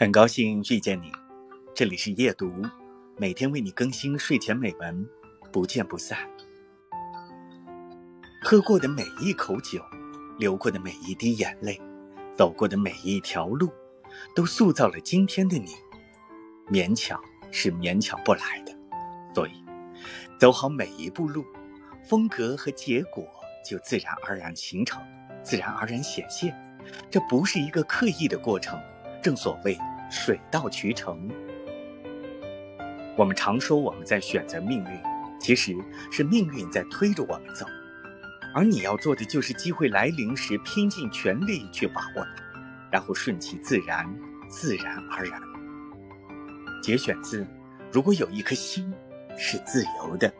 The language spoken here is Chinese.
很高兴遇见你，这里是夜读，每天为你更新睡前美文，不见不散。喝过的每一口酒，流过的每一滴眼泪，走过的每一条路，都塑造了今天的你。勉强是勉强不来的，所以走好每一步路，风格和结果就自然而然形成，自然而然显现。这不是一个刻意的过程。正所谓水到渠成。我们常说我们在选择命运，其实是命运在推着我们走，而你要做的就是机会来临时拼尽全力去把握，然后顺其自然，自然而然。节选自：如果有一颗心是自由的。